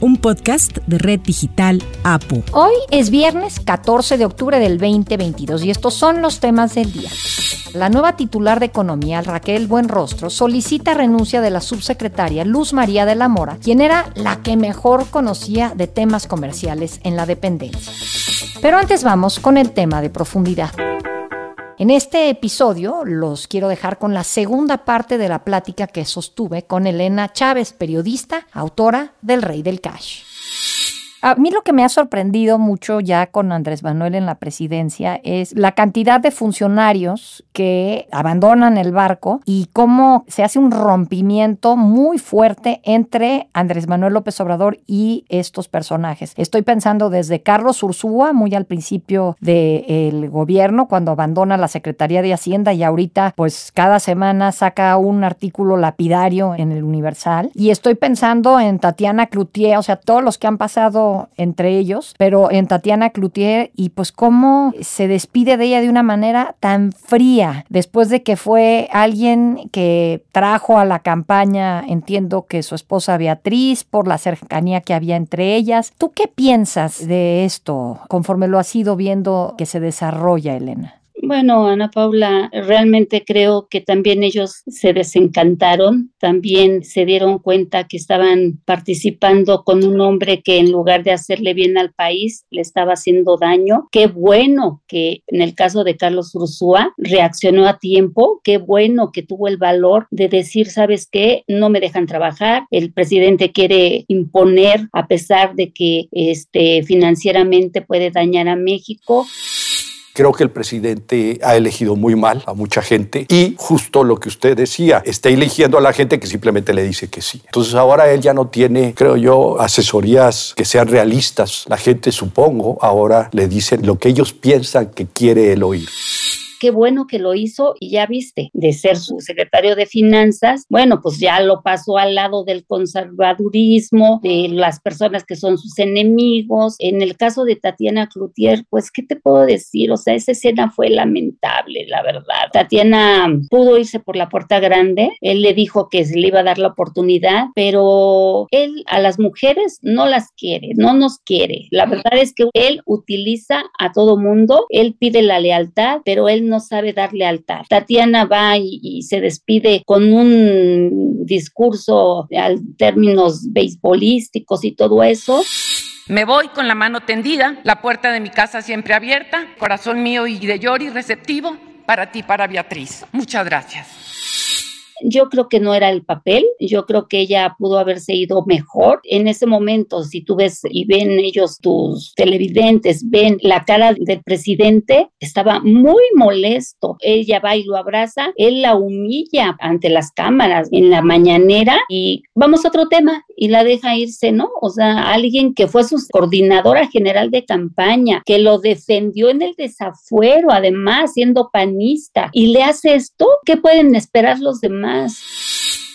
un podcast de Red Digital APU. Hoy es viernes 14 de octubre del 2022 y estos son los temas del día. La nueva titular de Economía, Raquel Buenrostro, solicita renuncia de la subsecretaria Luz María de la Mora, quien era la que mejor conocía de temas comerciales en la dependencia. Pero antes vamos con el tema de profundidad. En este episodio los quiero dejar con la segunda parte de la plática que sostuve con Elena Chávez, periodista, autora del Rey del Cash. A mí lo que me ha sorprendido mucho ya con Andrés Manuel en la presidencia es la cantidad de funcionarios que abandonan el barco y cómo se hace un rompimiento muy fuerte entre Andrés Manuel López Obrador y estos personajes. Estoy pensando desde Carlos Ursúa, muy al principio del gobierno, cuando abandona la Secretaría de Hacienda y ahorita pues cada semana saca un artículo lapidario en el Universal. Y estoy pensando en Tatiana Cloutier, o sea, todos los que han pasado entre ellos, pero en Tatiana Cloutier y pues cómo se despide de ella de una manera tan fría después de que fue alguien que trajo a la campaña, entiendo que su esposa Beatriz, por la cercanía que había entre ellas. ¿Tú qué piensas de esto conforme lo has ido viendo que se desarrolla, Elena? Bueno, Ana Paula, realmente creo que también ellos se desencantaron, también se dieron cuenta que estaban participando con un hombre que en lugar de hacerle bien al país, le estaba haciendo daño. Qué bueno que en el caso de Carlos Ursúa reaccionó a tiempo, qué bueno que tuvo el valor de decir, ¿sabes qué? No me dejan trabajar, el presidente quiere imponer a pesar de que este financieramente puede dañar a México. Creo que el presidente ha elegido muy mal a mucha gente y justo lo que usted decía, está eligiendo a la gente que simplemente le dice que sí. Entonces ahora él ya no tiene, creo yo, asesorías que sean realistas. La gente, supongo, ahora le dicen lo que ellos piensan que quiere él oír qué bueno que lo hizo y ya viste, de ser su secretario de finanzas, bueno, pues ya lo pasó al lado del conservadurismo, de las personas que son sus enemigos. En el caso de Tatiana Cloutier, pues, ¿qué te puedo decir? O sea, esa escena fue lamentable, la verdad. Tatiana pudo irse por la puerta grande, él le dijo que se le iba a dar la oportunidad, pero él a las mujeres no las quiere, no nos quiere. La verdad es que él utiliza a todo mundo, él pide la lealtad, pero él no sabe darle altar. Tatiana va y, se despide con un discurso al términos beisbolísticos y todo eso. Me voy con la mano tendida, la puerta de mi casa siempre abierta, corazón mío y de Yori receptivo para ti, para Beatriz. Muchas gracias. Yo creo que no era el papel, yo creo que ella pudo haberse ido mejor. En ese momento, si tú ves y ven ellos, tus televidentes, ven la cara del presidente, estaba muy molesto. Ella va y lo abraza, él la humilla ante las cámaras en la mañanera y vamos a otro tema y la deja irse, ¿no? O sea, alguien que fue su coordinadora general de campaña, que lo defendió en el desafuero, además, siendo panista, y le hace esto, ¿qué pueden esperar los demás?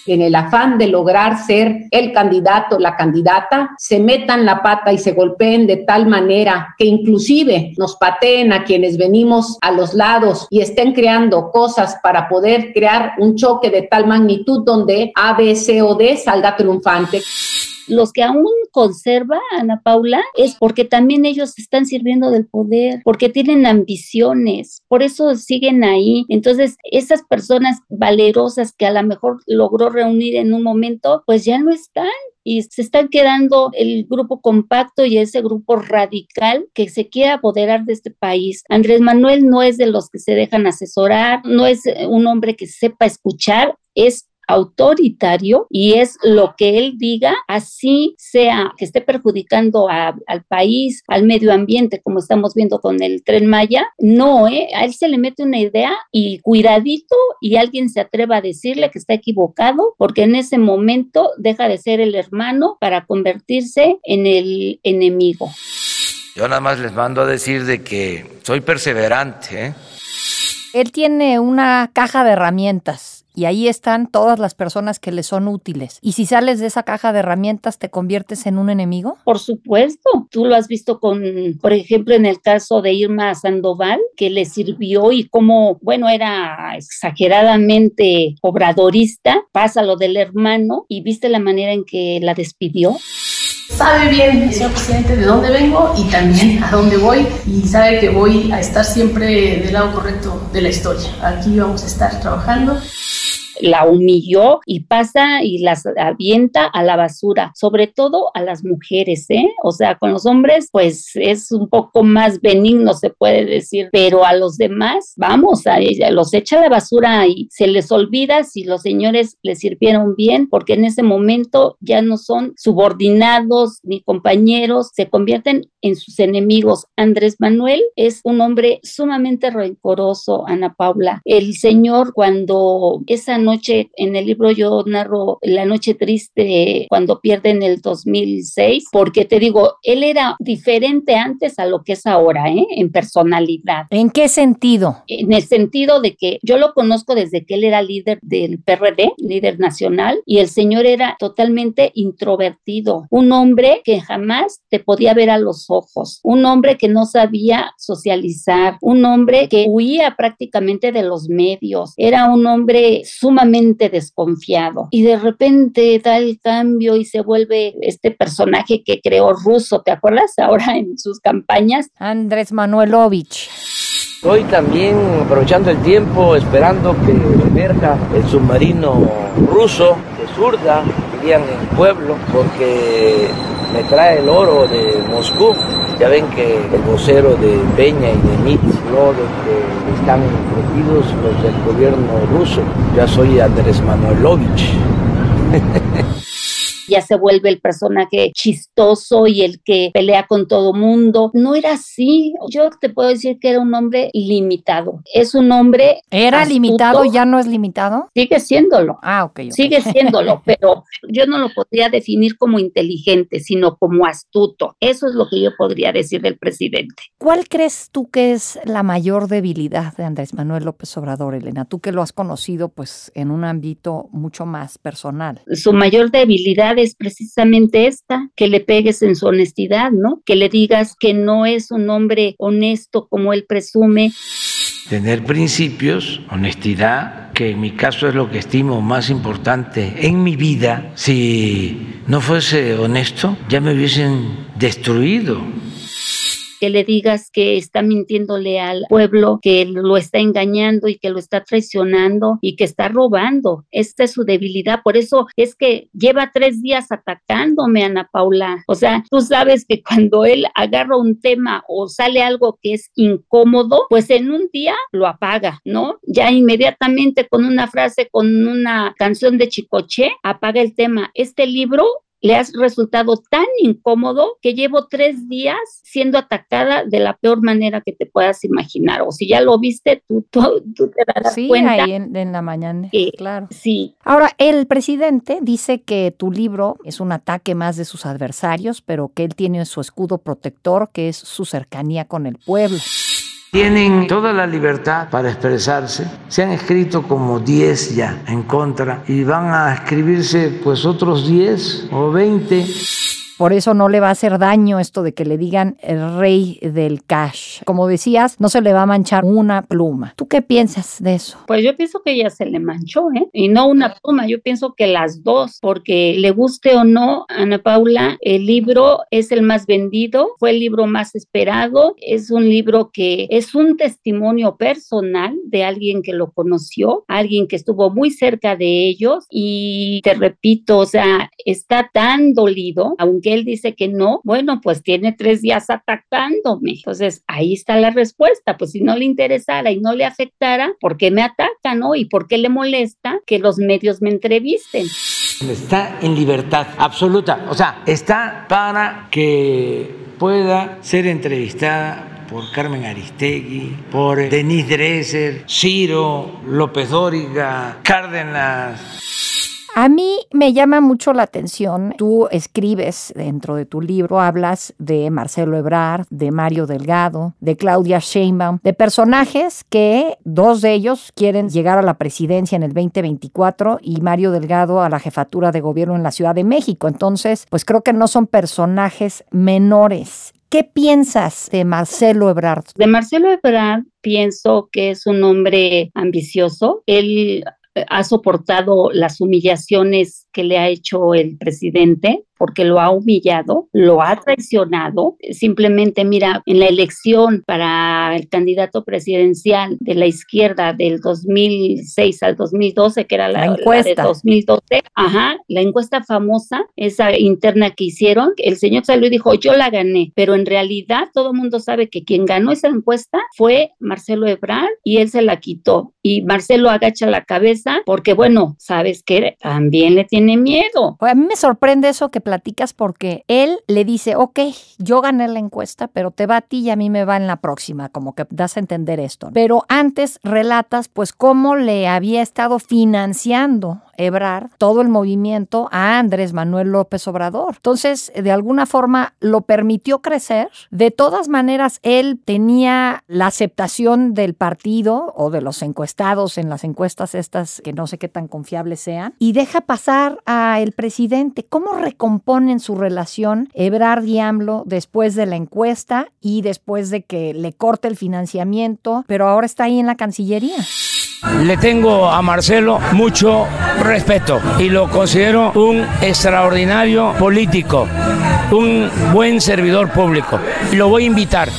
En el afán de lograr ser el candidato, la candidata, se metan la pata y se golpeen de tal manera que inclusive nos pateen a quienes venimos a los lados y estén creando cosas para poder crear un choque de tal magnitud donde A, B, C o D salga triunfante los que aún conserva Ana Paula es porque también ellos están sirviendo del poder, porque tienen ambiciones, por eso siguen ahí. Entonces, esas personas valerosas que a lo mejor logró reunir en un momento, pues ya no están y se están quedando el grupo compacto y ese grupo radical que se quiere apoderar de este país. Andrés Manuel no es de los que se dejan asesorar, no es un hombre que sepa escuchar, es autoritario y es lo que él diga, así sea que esté perjudicando al país, al medio ambiente, como estamos viendo con el tren Maya, no, ¿eh? a él se le mete una idea y cuidadito y alguien se atreva a decirle que está equivocado, porque en ese momento deja de ser el hermano para convertirse en el enemigo. Yo nada más les mando a decir de que soy perseverante. ¿eh? Él tiene una caja de herramientas y ahí están todas las personas que le son útiles. Y si sales de esa caja de herramientas, ¿te conviertes en un enemigo? Por supuesto. Tú lo has visto con, por ejemplo, en el caso de Irma Sandoval, que le sirvió y como, bueno, era exageradamente obradorista, pasa lo del hermano y viste la manera en que la despidió sabe bien, señor presidente, de dónde vengo y también a dónde voy y sabe que voy a estar siempre del lado correcto de la historia. Aquí vamos a estar trabajando la humilló y pasa y las avienta a la basura, sobre todo a las mujeres, ¿eh? O sea, con los hombres, pues es un poco más benigno, se puede decir, pero a los demás, vamos, a ella, los echa a la basura y se les olvida si los señores les sirvieron bien, porque en ese momento ya no son subordinados ni compañeros, se convierten en sus enemigos. Andrés Manuel es un hombre sumamente rencoroso, Ana Paula. El señor cuando esa noche, en el libro yo narro la noche triste cuando pierde en el 2006, porque te digo, él era diferente antes a lo que es ahora, ¿eh? en personalidad. ¿En qué sentido? En el sentido de que yo lo conozco desde que él era líder del PRD, líder nacional, y el señor era totalmente introvertido, un hombre que jamás te podía ver a los ojos, un hombre que no sabía socializar, un hombre que huía prácticamente de los medios, era un hombre sumamente sumamente desconfiado y de repente da el cambio y se vuelve este personaje que creó ruso, ¿te acuerdas? Ahora en sus campañas. Andrés Manuelovich. Hoy también aprovechando el tiempo, esperando que emerja el submarino ruso de Zurda, dirían en el pueblo, porque me trae el oro de Moscú. Ya ven que el vocero de Peña y de Mitz que están metidos los del gobierno ruso. Ya soy Andrés Manuelovich. ya se vuelve el personaje chistoso y el que pelea con todo mundo. No era así. Yo te puedo decir que era un hombre limitado. Es un hombre. ¿Era limitado? ¿Ya no es limitado? Sigue siéndolo. Ah, ok. Sigue siéndolo, pero yo no lo podría definir como inteligente, sino como astuto. Eso es lo que yo podría decir del presidente. ¿Cuál crees tú que es la mayor debilidad de Andrés Manuel López Obrador, Elena? Tú que lo has conocido pues en un ámbito mucho más personal. Su mayor debilidad es precisamente esta, que le pegues en su honestidad, ¿no? Que le digas que no es un hombre honesto como él presume. Tener principios, honestidad, que en mi caso es lo que estimo más importante en mi vida. Si no fuese honesto, ya me hubiesen destruido que le digas que está mintiéndole al pueblo, que lo está engañando y que lo está traicionando y que está robando. Esta es su debilidad. Por eso es que lleva tres días atacándome, Ana Paula. O sea, tú sabes que cuando él agarra un tema o sale algo que es incómodo, pues en un día lo apaga, ¿no? Ya inmediatamente con una frase, con una canción de Chicoche, apaga el tema. Este libro le has resultado tan incómodo que llevo tres días siendo atacada de la peor manera que te puedas imaginar. O si ya lo viste, tú, tú, te darás sí, cuenta. ahí en, la mañana, claro. Sí. Ahora, el presidente dice que tu libro es un ataque más de sus adversarios, pero que él tiene su escudo protector, que es su cercanía con el pueblo. Tienen toda la libertad para expresarse. Se han escrito como 10 ya en contra y van a escribirse pues otros 10 o 20. Por eso no le va a hacer daño esto de que le digan el rey del cash. Como decías, no se le va a manchar una pluma. ¿Tú qué piensas de eso? Pues yo pienso que ya se le manchó, ¿eh? Y no una pluma, yo pienso que las dos, porque le guste o no, Ana Paula, el libro es el más vendido, fue el libro más esperado, es un libro que es un testimonio personal de alguien que lo conoció, alguien que estuvo muy cerca de ellos y te repito, o sea, está tan dolido, aunque él dice que no, bueno, pues tiene tres días atacándome. Entonces, ahí está la respuesta. Pues si no le interesara y no le afectara, ¿por qué me ataca, no? ¿Y por qué le molesta que los medios me entrevisten? Está en libertad absoluta. O sea, está para que pueda ser entrevistada por Carmen Aristegui, por Denise Dresser, Ciro, López Dóriga, Cárdenas A mí me llama mucho la atención, tú escribes dentro de tu libro, hablas de Marcelo Ebrard, de Mario Delgado, de Claudia Sheinbaum, de personajes que dos de ellos quieren llegar a la presidencia en el 2024 y Mario Delgado a la jefatura de gobierno en la Ciudad de México. Entonces, pues creo que no son personajes menores. ¿Qué piensas de Marcelo Ebrard? De Marcelo Ebrard pienso que es un hombre ambicioso. Él ha soportado las humillaciones que le ha hecho el presidente porque lo ha humillado, lo ha traicionado. Simplemente, mira, en la elección para el candidato presidencial de la izquierda del 2006 al 2012, que era la, encuesta de 2012, ajá, la encuesta famosa, esa interna que hicieron, el señor salió y dijo, yo la gané, pero en realidad todo el mundo sabe que quien ganó esa encuesta fue Marcelo Ebrard y él se la quitó. Y Marcelo agacha la cabeza porque, bueno, sabes que también le tiene miedo. A mí me sorprende eso que platicas porque él le dice, ok, yo gané la encuesta, pero te va a ti y a mí me va en la próxima, como que das a entender esto. Pero antes relatas pues cómo le había estado financiando Ebrar todo el movimiento a Andrés Manuel López Obrador. Entonces, de alguna forma lo permitió crecer. De todas maneras, él tenía la aceptación del partido o de los encuestados en las encuestas estas que no sé qué tan confiables sean y deja pasar a el presidente. ¿Cómo recomponen su relación Ebrard y AMLO después de la encuesta y después de que le corte el financiamiento, pero ahora está ahí en la Cancillería? Le tengo a Marcelo mucho respeto y lo considero un extraordinario político, un buen servidor público. Lo voy a invitar.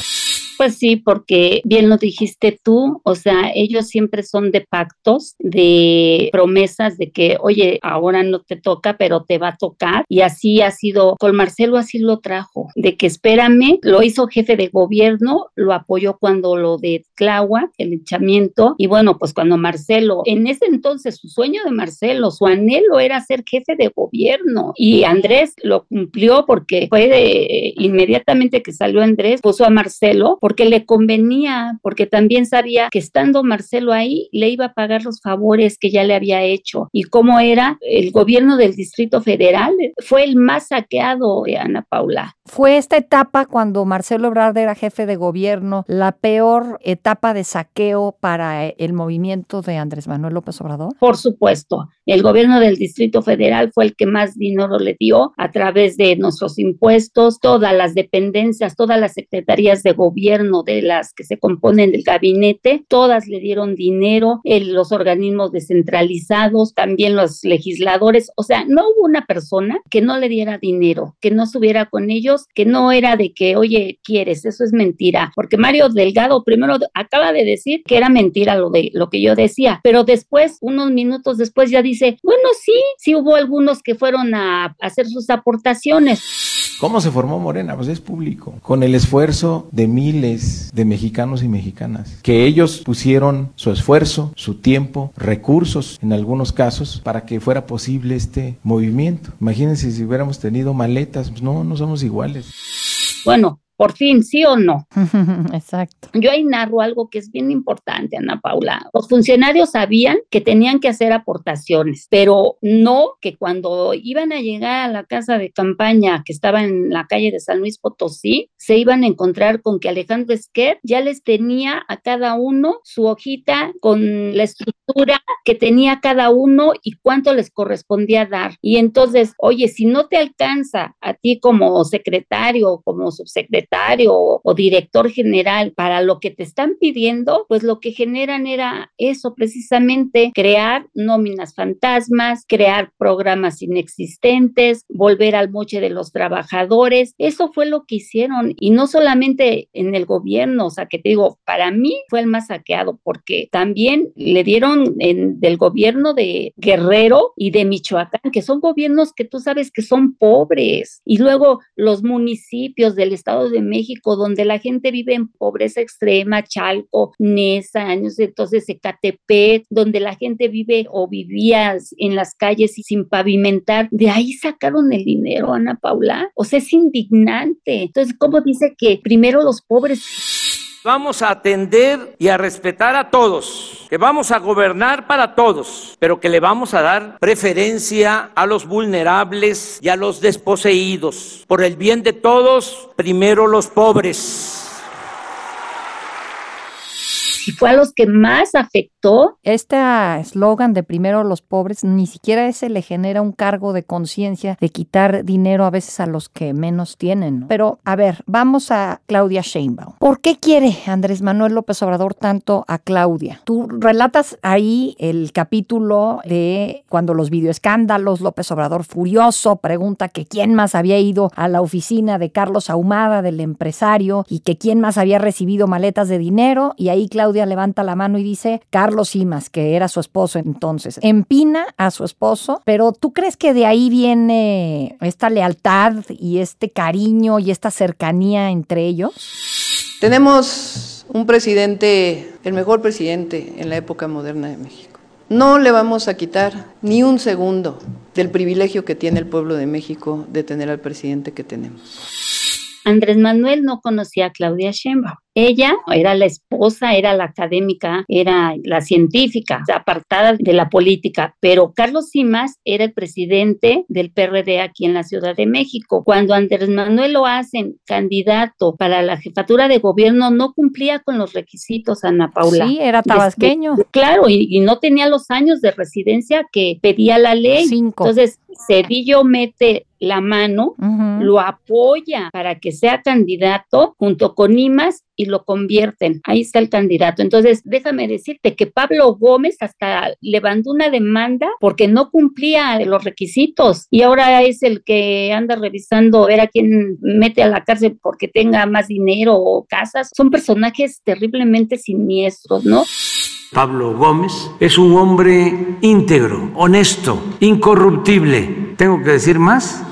Pues sí, porque bien lo dijiste tú, o sea, ellos siempre son de pactos, de promesas de que, oye, ahora no te toca, pero te va a tocar. Y así ha sido, con Marcelo así lo trajo, de que espérame, lo hizo jefe de gobierno, lo apoyó cuando lo de Tláhuac, el echamiento, y bueno, pues cuando Marcelo, en ese entonces su sueño de Marcelo, su anhelo era ser jefe de gobierno, y Andrés lo cumplió porque fue de, inmediatamente que salió Andrés, puso a Marcelo porque le convenía, porque también sabía que estando Marcelo ahí le iba a pagar los favores que ya le había hecho. Y cómo era el gobierno del Distrito Federal, fue el más saqueado, de Ana Paula. Fue esta etapa cuando Marcelo Ebrard era jefe de gobierno, la peor etapa de saqueo para el movimiento de Andrés Manuel López Obrador. Por supuesto, el gobierno del Distrito Federal fue el que más dinero le dio a través de nuestros impuestos, todas las dependencias, todas las secretarías de gobierno de las que se componen del gabinete, todas le dieron dinero, los organismos descentralizados, también los legisladores, o sea, no hubo una persona que no le diera dinero, que no estuviera con ellos, que no era de que, oye, quieres, eso es mentira, porque Mario Delgado primero acaba de decir que era mentira lo de lo que yo decía, pero después, unos minutos después ya dice, bueno, sí, sí hubo algunos que fueron a hacer sus aportaciones. ¿Cómo se formó Morena? Pues es público, con el esfuerzo de miles de mexicanos y mexicanas, que ellos pusieron su esfuerzo, su tiempo, recursos en algunos casos para que fuera posible este movimiento. Imagínense si hubiéramos tenido maletas, pues no, no somos iguales. Bueno, por fin, ¿sí o no? Exacto. Yo ahí narro algo que es bien importante, Ana Paula. Los funcionarios sabían que tenían que hacer aportaciones, pero no que cuando iban a llegar a la casa de campaña que estaba en la calle de San Luis Potosí, se iban a encontrar con que Alejandro Esquer ya les tenía a cada uno su hojita con la estructura que tenía cada uno y cuánto les correspondía dar. Y entonces, oye, si no te alcanza a ti como secretario o como subsecretario, o director general para lo que te están pidiendo, pues lo que generan era eso precisamente, crear nóminas fantasmas, crear programas inexistentes, volver al moche de los trabajadores. Eso fue lo que hicieron y no solamente en el gobierno, o sea, que te digo, para mí fue el más saqueado porque también le dieron en, del gobierno de Guerrero y de Michoacán, que son gobiernos que tú sabes que son pobres, y luego los municipios del estado de de México, donde la gente vive en pobreza extrema, Chalco, Nesa, años entonces Ecatepec, donde la gente vive o vivía en las calles y sin pavimentar, de ahí sacaron el dinero, Ana Paula. O sea, es indignante. Entonces, ¿cómo dice que primero los pobres? Vamos a atender y a respetar a todos que vamos a gobernar para todos, pero que le vamos a dar preferencia a los vulnerables y a los desposeídos. Por el bien de todos, primero los pobres y fue a los que más afectó. Este eslogan de primero los pobres, ni siquiera ese le genera un cargo de conciencia de quitar dinero a veces a los que menos tienen. Pero a ver, vamos a Claudia Sheinbaum. ¿Por qué quiere Andrés Manuel López Obrador tanto a Claudia? Tú relatas ahí el capítulo de cuando los videoescándalos, López Obrador furioso pregunta que quién más había ido a la oficina de Carlos Ahumada, del empresario, y que quién más había recibido maletas de dinero, y ahí Claudia levanta la mano y dice Carlos Simas, que era su esposo entonces, empina a su esposo, pero ¿tú crees que de ahí viene esta lealtad y este cariño y esta cercanía entre ellos? Tenemos un presidente, el mejor presidente en la época moderna de México. No le vamos a quitar ni un segundo del privilegio que tiene el pueblo de México de tener al presidente que tenemos. Andrés Manuel no conocía a Claudia Sheinbaum. Ella era la esposa, era la académica, era la científica, apartada de la política, pero Carlos Simas era el presidente del PRD aquí en la Ciudad de México. Cuando Andrés Manuel lo hacen candidato para la jefatura de gobierno, no cumplía con los requisitos, Ana Paula. Sí, era tabasqueño. claro, y, no tenía los años de residencia que pedía la ley. Entonces, Cedillo mete la mano, lo apoya para que sea candidato junto con Imas y lo convierten. Ahí está el candidato. Entonces, déjame decirte que Pablo Gómez hasta levantó una demanda porque no cumplía los requisitos y ahora es el que anda revisando ver a quién mete a la cárcel porque tenga más dinero o casas. Son personajes terriblemente siniestros, ¿no? Pablo Gómez es un hombre íntegro, honesto, incorruptible. ¿Tengo que decir más?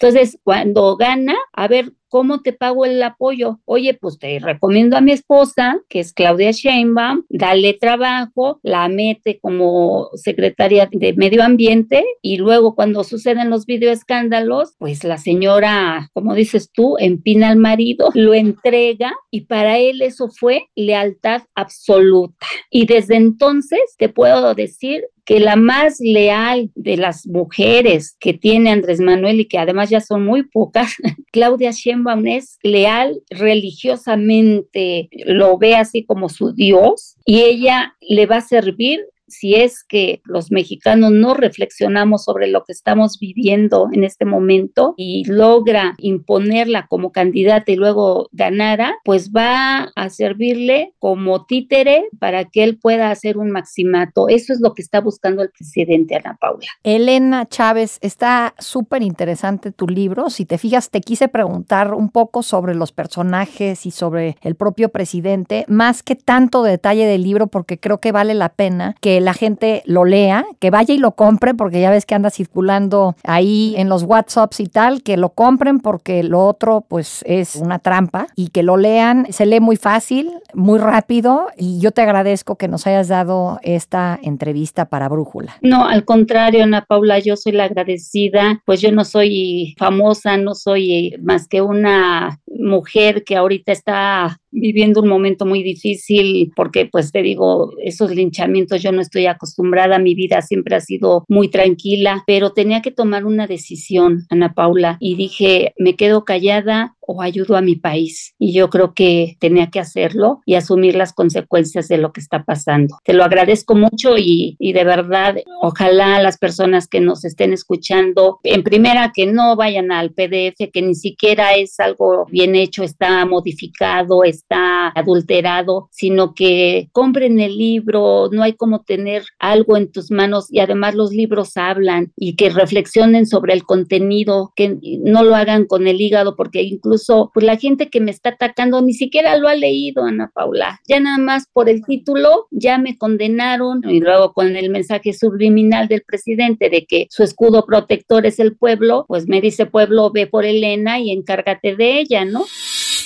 Entonces, cuando gana, a ver, ¿cómo te pago el apoyo? Oye, pues te recomiendo a mi esposa, que es Claudia Sheinbaum, dale trabajo, la mete como secretaria de Medio Ambiente y luego cuando suceden los videoescándalos, pues la señora, como dices tú, empina al marido, lo entrega y para él eso fue lealtad absoluta. Y desde entonces te puedo decir que la más leal de las mujeres que tiene Andrés Manuel y que además ya son muy pocas, Claudia Sheinbaum es leal religiosamente, lo ve así como su Dios y ella le va a servir si es que los mexicanos no reflexionamos sobre lo que estamos viviendo en este momento y logra imponerla como candidata y luego ganara, pues va a servirle como títere para que él pueda hacer un maximato. Eso es lo que está buscando el presidente Ana Paula. Elena Chávez, está súper interesante tu libro. Si te fijas, te quise preguntar un poco sobre los personajes y sobre el propio presidente, más que tanto detalle del libro, porque creo que vale la pena que la gente lo lea, que vaya y lo compre, porque ya ves que anda circulando ahí en los WhatsApps y tal, que lo compren porque lo otro pues es una trampa y que lo lean. Se lee muy fácil, muy rápido y yo te agradezco que nos hayas dado esta entrevista para Brújula. No, al contrario, Ana Paula, yo soy la agradecida, pues yo no soy famosa, no soy más que una mujer que ahorita está viviendo un momento muy difícil porque pues te digo, esos linchamientos yo no estoy acostumbrada, mi vida siempre ha sido muy tranquila, pero tenía que tomar una decisión, Ana Paula, y dije, me quedo callada o ayudo a mi país. Y yo creo que tenía que hacerlo y asumir las consecuencias de lo que está pasando. Te lo agradezco mucho y, y de verdad, ojalá las personas que nos estén escuchando, en primera, que no vayan al PDF, que ni siquiera es algo bien hecho, está modificado, está adulterado, sino que compren el libro, no hay como tener algo en tus manos y además los libros hablan y que reflexionen sobre el contenido, que no lo hagan con el hígado porque incluso pues la gente que me está atacando ni siquiera lo ha leído, Ana Paula. Ya nada más por el título ya me condenaron y luego con el mensaje subliminal del presidente de que su escudo protector es el pueblo, pues me dice pueblo, ve por Elena y encárgate de ella, ¿no?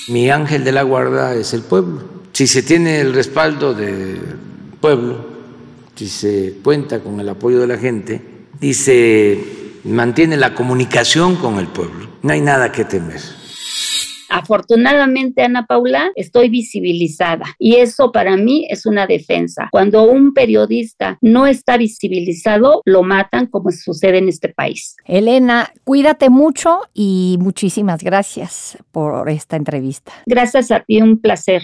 Mi ángel de la guarda es el pueblo. Si se tiene el respaldo del pueblo, si se cuenta con el apoyo de la gente y se mantiene la comunicación con el pueblo, no hay nada que temer. Afortunadamente, Ana Paula, estoy visibilizada y eso para mí es una defensa. Cuando un periodista no está visibilizado, lo matan como sucede en este país. Elena, cuídate mucho y muchísimas gracias por esta entrevista. Gracias a ti, un placer.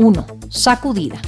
1. Sacudida.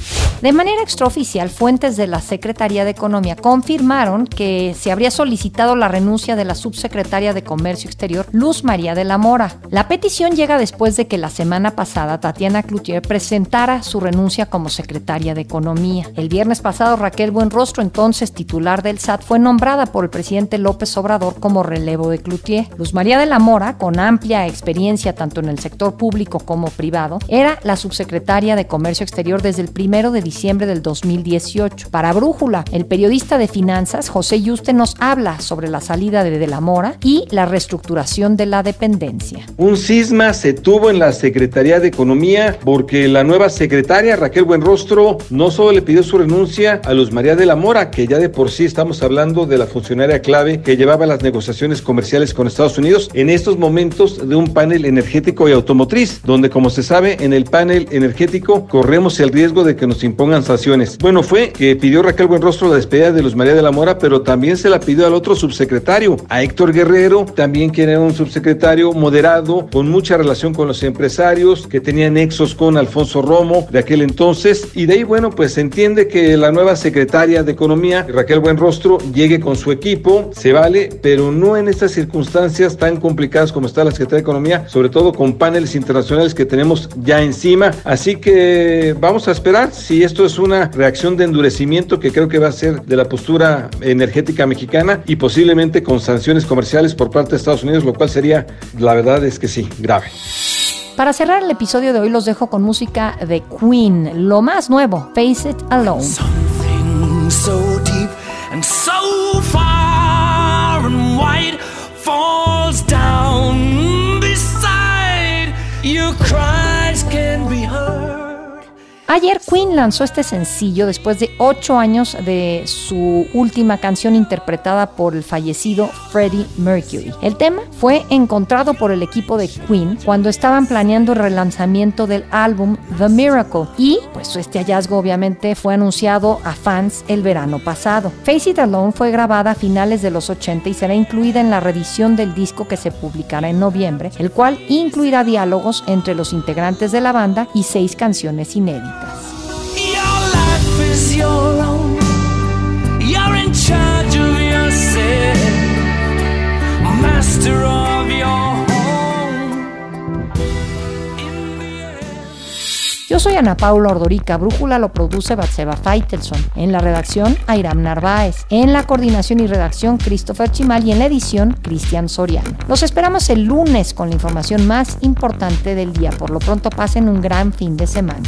De manera extraoficial, fuentes de la Secretaría de Economía confirmaron que se habría solicitado la renuncia de la subsecretaria de Comercio Exterior, Luz María de la Mora. La petición llega después de que la semana pasada Tatiana Cloutier presentara su renuncia como secretaria de Economía. El viernes pasado, Raquel Buenrostro, entonces titular del SAT, fue nombrada por el presidente López Obrador como relevo de Cloutier. Luz María de la Mora, con amplia experiencia tanto en el sector público como privado, era la subsecretaria de Comercio Exterior desde el primero de diciembre del 2018. Para Brújula, el periodista de finanzas José Yuste nos habla sobre la salida de De la Mora y la reestructuración de la dependencia. Un cisma se tuvo en la Secretaría de Economía porque la nueva secretaria Raquel Buenrostro no solo le pidió su renuncia a Luz María de la Mora, que ya de por sí estamos hablando de la funcionaria clave que llevaba las negociaciones comerciales con Estados Unidos en estos momentos de un panel energético y automotriz, donde como se sabe en el panel energético corremos el riesgo de que nos impongan sanciones. Bueno, fue que pidió Raquel Buenrostro la despedida de Luz María de la Mora, pero también se la pidió al otro subsecretario, a Héctor Guerrero, también que era un subsecretario moderado, con mucha relación con los empresarios, que tenía nexos con Alfonso Romo de aquel entonces. Y de ahí, bueno, pues se entiende que la nueva secretaria de Economía, Raquel Buenrostro, llegue con su equipo, se vale, pero no en estas circunstancias tan complicadas como está la Secretaría de Economía, sobre todo con paneles internacionales que tenemos ya encima. Así que vamos a esperar si esto es una reacción de endurecimiento que creo que va a ser de la postura energética mexicana y posiblemente con sanciones comerciales por parte de Estados Unidos, lo cual sería, la verdad es que sí, grave. Para cerrar el episodio de hoy los dejo con música de Queen, lo más nuevo, Face It Alone. so deep and so far and wide falls down beside be heard. Ayer Queen lanzó este sencillo después de ocho años de su última canción interpretada por el fallecido Freddie Mercury. El tema fue encontrado por el equipo de Queen cuando estaban planeando el relanzamiento del álbum The Miracle y pues este hallazgo obviamente fue anunciado a fans el verano pasado. Face It Alone fue grabada a finales de los 80 y será incluida en la reedición del disco que se publicará en noviembre, el cual incluirá diálogos entre los integrantes de la banda y seis canciones inéditas. Yo soy Ana Paula Ordorica, Brújula lo produce Batseba Feitelson, en la redacción Airam Narváez, en la coordinación y redacción Christopher Chimal. Y en la edición Cristian Soriano. Los esperamos el lunes con la información más importante del día. Por lo pronto pasen un gran fin de semana.